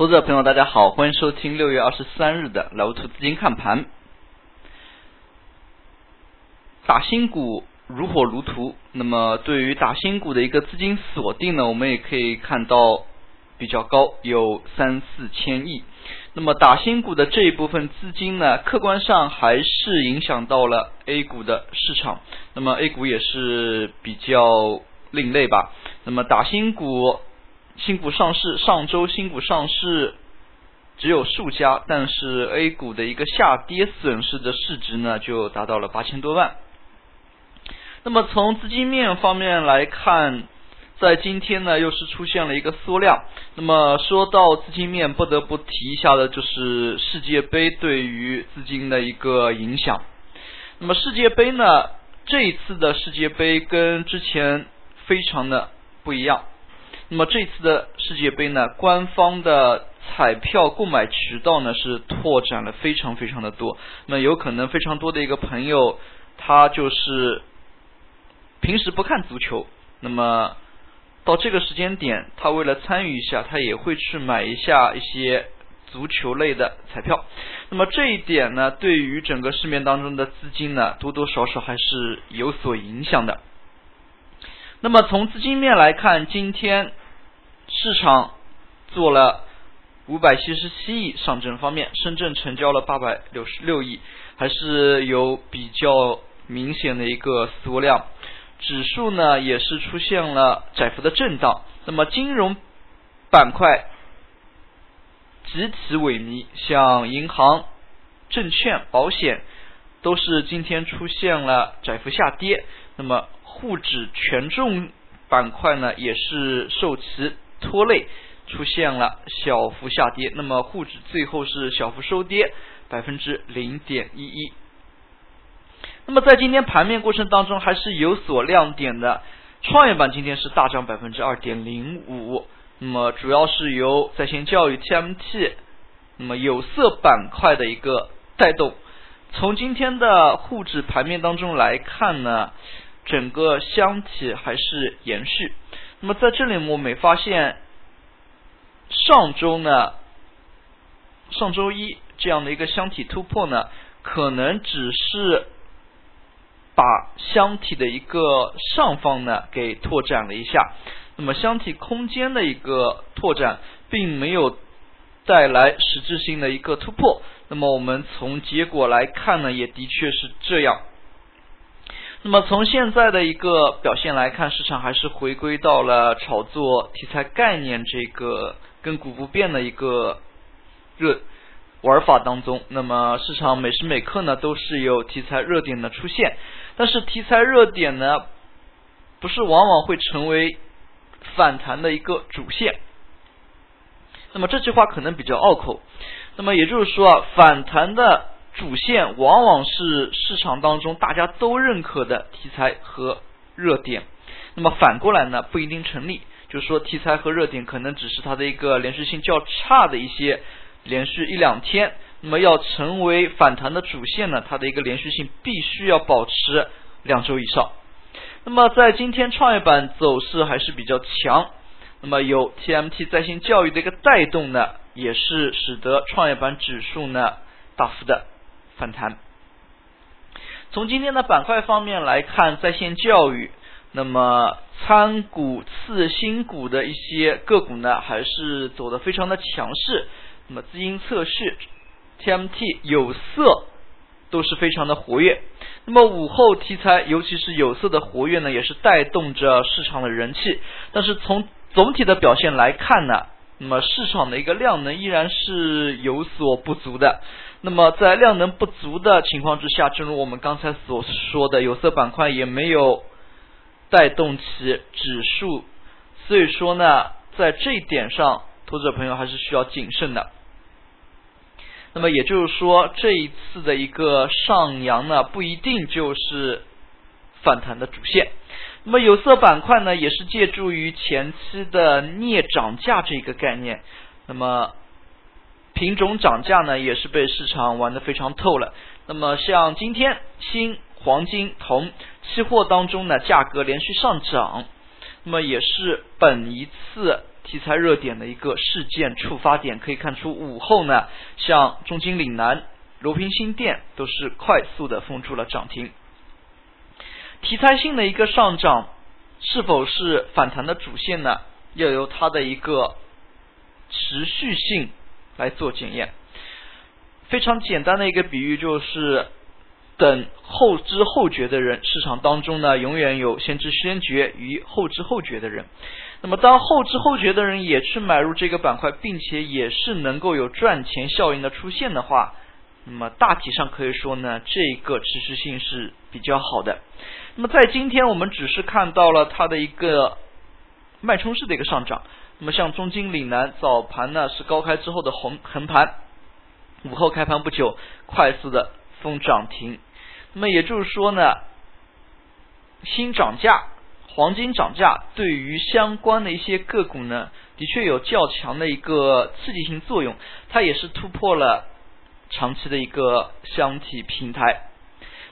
投资者朋友，大家好，欢迎收听六月二十三日的老图资金看盘。打新股如火如荼，那么对于打新股的一个资金锁定呢，我们也可以看到比较高，有三四千亿。那么打新股的这一部分资金呢，客观上还是影响到了 A 股的市场。那么 A 股也是比较另类吧。那么打新股。新股上市，上周新股上市只有数家，但是 A 股的一个下跌损失的市值呢，就达到了八千多万。那么从资金面方面来看，在今天呢，又是出现了一个缩量。那么说到资金面，不得不提一下的就是世界杯对于资金的一个影响。那么世界杯呢，这一次的世界杯跟之前非常的不一样。那么这次的世界杯呢，官方的彩票购买渠道呢是拓展了非常非常的多。那有可能非常多的一个朋友，他就是平时不看足球，那么到这个时间点，他为了参与一下，他也会去买一下一些足球类的彩票。那么这一点呢，对于整个市面当中的资金呢，多多少少还是有所影响的。那么从资金面来看，今天。市场做了五百七十七亿，上证方面，深圳成交了八百六十六亿，还是有比较明显的一个缩量。指数呢也是出现了窄幅的震荡。那么金融板块集体萎靡，像银行、证券、保险都是今天出现了窄幅下跌。那么沪指权重板块呢也是受其拖累出现了小幅下跌，那么沪指最后是小幅收跌百分之零点一一。那么在今天盘面过程当中还是有所亮点的，创业板今天是大涨百分之二点零五，那么主要是由在线教育 TMT，那么有色板块的一个带动。从今天的沪指盘面当中来看呢，整个箱体还是延续。那么在这里我们发现，上周呢，上周一这样的一个箱体突破呢，可能只是把箱体的一个上方呢给拓展了一下，那么箱体空间的一个拓展，并没有带来实质性的一个突破。那么我们从结果来看呢，也的确是这样。那么从现在的一个表现来看，市场还是回归到了炒作题材概念这个亘古不变的一个热玩法当中。那么市场每时每刻呢都是有题材热点的出现，但是题材热点呢不是往往会成为反弹的一个主线。那么这句话可能比较拗口。那么也就是说啊，反弹的。主线往往是市场当中大家都认可的题材和热点，那么反过来呢不一定成立，就是说题材和热点可能只是它的一个连续性较差的一些连续一两天，那么要成为反弹的主线呢，它的一个连续性必须要保持两周以上。那么在今天创业板走势还是比较强，那么有 TMT 在线教育的一个带动呢，也是使得创业板指数呢大幅的。反弹。从今天的板块方面来看，在线教育，那么参股次新股的一些个股呢，还是走的非常的强势。那么资金测试、TMT、有色都是非常的活跃。那么午后题材，尤其是有色的活跃呢，也是带动着市场的人气。但是从总体的表现来看呢，那么市场的一个量能依然是有所不足的。那么在量能不足的情况之下，正如我们刚才所说的，有色板块也没有带动起指数，所以说呢，在这一点上，投资者朋友还是需要谨慎的。那么也就是说，这一次的一个上扬呢，不一定就是反弹的主线。那么有色板块呢，也是借助于前期的镍涨价这一个概念，那么。品种涨价呢，也是被市场玩得非常透了。那么像今天锌、黄金、铜期货当中呢，价格连续上涨，那么也是本一次题材热点的一个事件触发点。可以看出午后呢，像中金岭南、罗平新电都是快速的封住了涨停。题材性的一个上涨，是否是反弹的主线呢？要由它的一个持续性来做检验。非常简单的一个比喻就是。等后知后觉的人，市场当中呢，永远有先知先觉与后知后觉的人。那么，当后知后觉的人也去买入这个板块，并且也是能够有赚钱效应的出现的话，那么大体上可以说呢，这个持续性是比较好的。那么，在今天我们只是看到了它的一个脉冲式的一个上涨。那么，像中金岭南早盘呢是高开之后的横横盘，午后开盘不久快速的封涨停。那么也就是说呢，新涨价、黄金涨价对于相关的一些个股呢，的确有较强的一个刺激性作用。它也是突破了长期的一个箱体平台。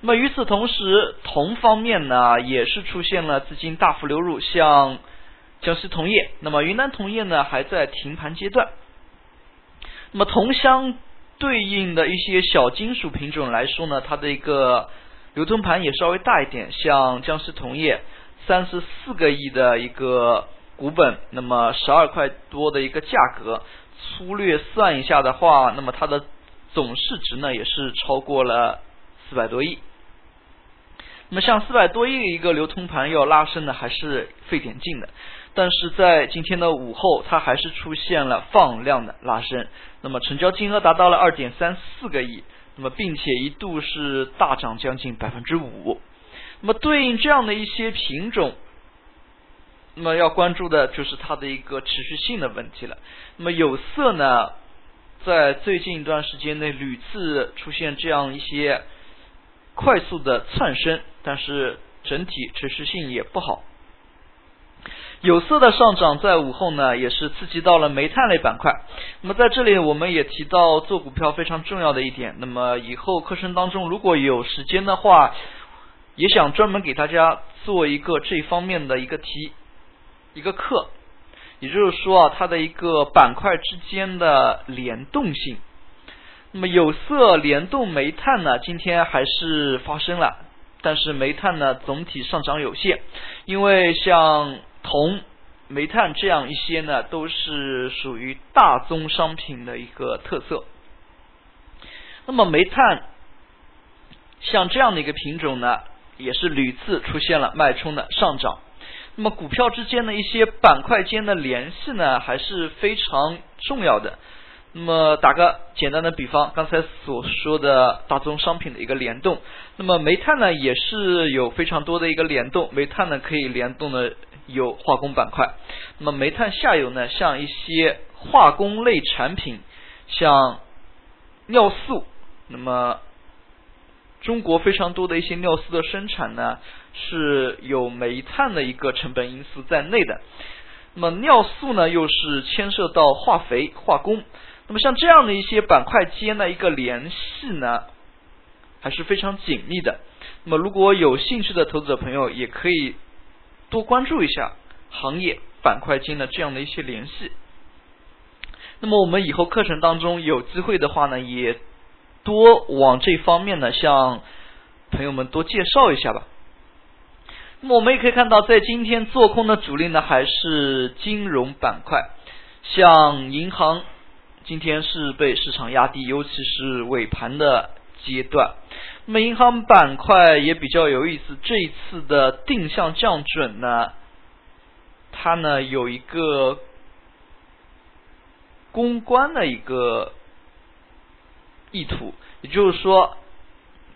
那么与此同时，铜方面呢，也是出现了资金大幅流入，像江西铜业，那么云南铜业呢，还在停盘阶段。那么铜相。对应的一些小金属品种来说呢，它的一个流通盘也稍微大一点，像江西铜业三十四个亿的一个股本，那么十二块多的一个价格，粗略算一下的话，那么它的总市值呢也是超过了四百多亿。那么像四百多亿的一个流通盘要拉升呢，还是费点劲的。但是在今天的午后，它还是出现了放量的拉升，那么成交金额达到了二点三四个亿，那么并且一度是大涨将近百分之五。那么对应这样的一些品种，那么要关注的就是它的一个持续性的问题了。那么有色呢，在最近一段时间内屡次出现这样一些快速的窜升，但是整体持续性也不好。有色的上涨在午后呢，也是刺激到了煤炭类板块。那么在这里，我们也提到做股票非常重要的一点。那么以后课程当中，如果有时间的话，也想专门给大家做一个这方面的一个题一个课。也就是说啊，它的一个板块之间的联动性。那么有色联动煤炭呢，今天还是发生了，但是煤炭呢总体上涨有限，因为像。铜、煤炭这样一些呢，都是属于大宗商品的一个特色。那么煤炭像这样的一个品种呢，也是屡次出现了脉冲的上涨。那么股票之间的一些板块间的联系呢，还是非常重要的。那么打个简单的比方，刚才所说的大宗商品的一个联动，那么煤炭呢，也是有非常多的一个联动。煤炭呢，可以联动的。有化工板块，那么煤炭下游呢，像一些化工类产品，像尿素，那么中国非常多的一些尿素的生产呢，是有煤炭的一个成本因素在内的。那么尿素呢，又是牵涉到化肥、化工，那么像这样的一些板块间的一个联系呢，还是非常紧密的。那么如果有兴趣的投资者朋友，也可以。多关注一下行业板块间的这样的一些联系。那么我们以后课程当中有机会的话呢，也多往这方面呢向朋友们多介绍一下吧。那么我们也可以看到，在今天做空的主力呢还是金融板块，像银行今天是被市场压低，尤其是尾盘的阶段。那么银行板块也比较有意思，这一次的定向降准呢，它呢有一个公关的一个意图，也就是说，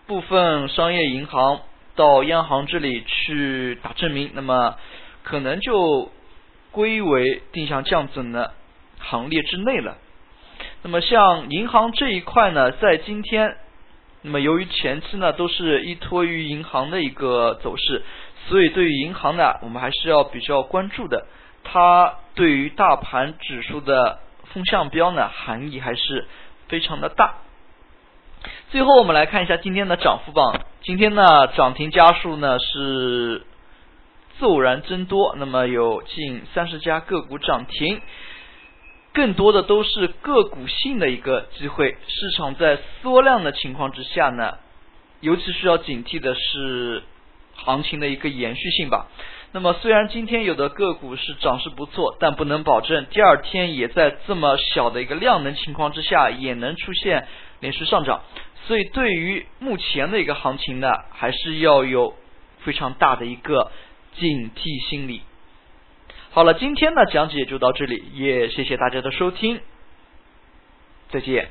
部分商业银行到央行这里去打证明，那么可能就归为定向降准的行列之内了。那么像银行这一块呢，在今天。那么由于前期呢都是依托于银行的一个走势，所以对于银行呢，我们还是要比较关注的。它对于大盘指数的风向标呢，含义还是非常的大。最后我们来看一下今天的涨幅榜，今天呢涨停家数呢是骤然增多，那么有近三十家个股涨停，更多的都是个股性的一个机会。市场在缩量的情况之下呢，尤其需要警惕的是行情的一个延续性吧。那么虽然今天有的个股是涨势不错，但不能保证第二天也在这么小的一个量能情况之下也能出现连续上涨。所以对于目前的一个行情呢，还是要有非常大的一个警惕心理。好了，今天的讲解就到这里，也谢谢大家的收听，再见。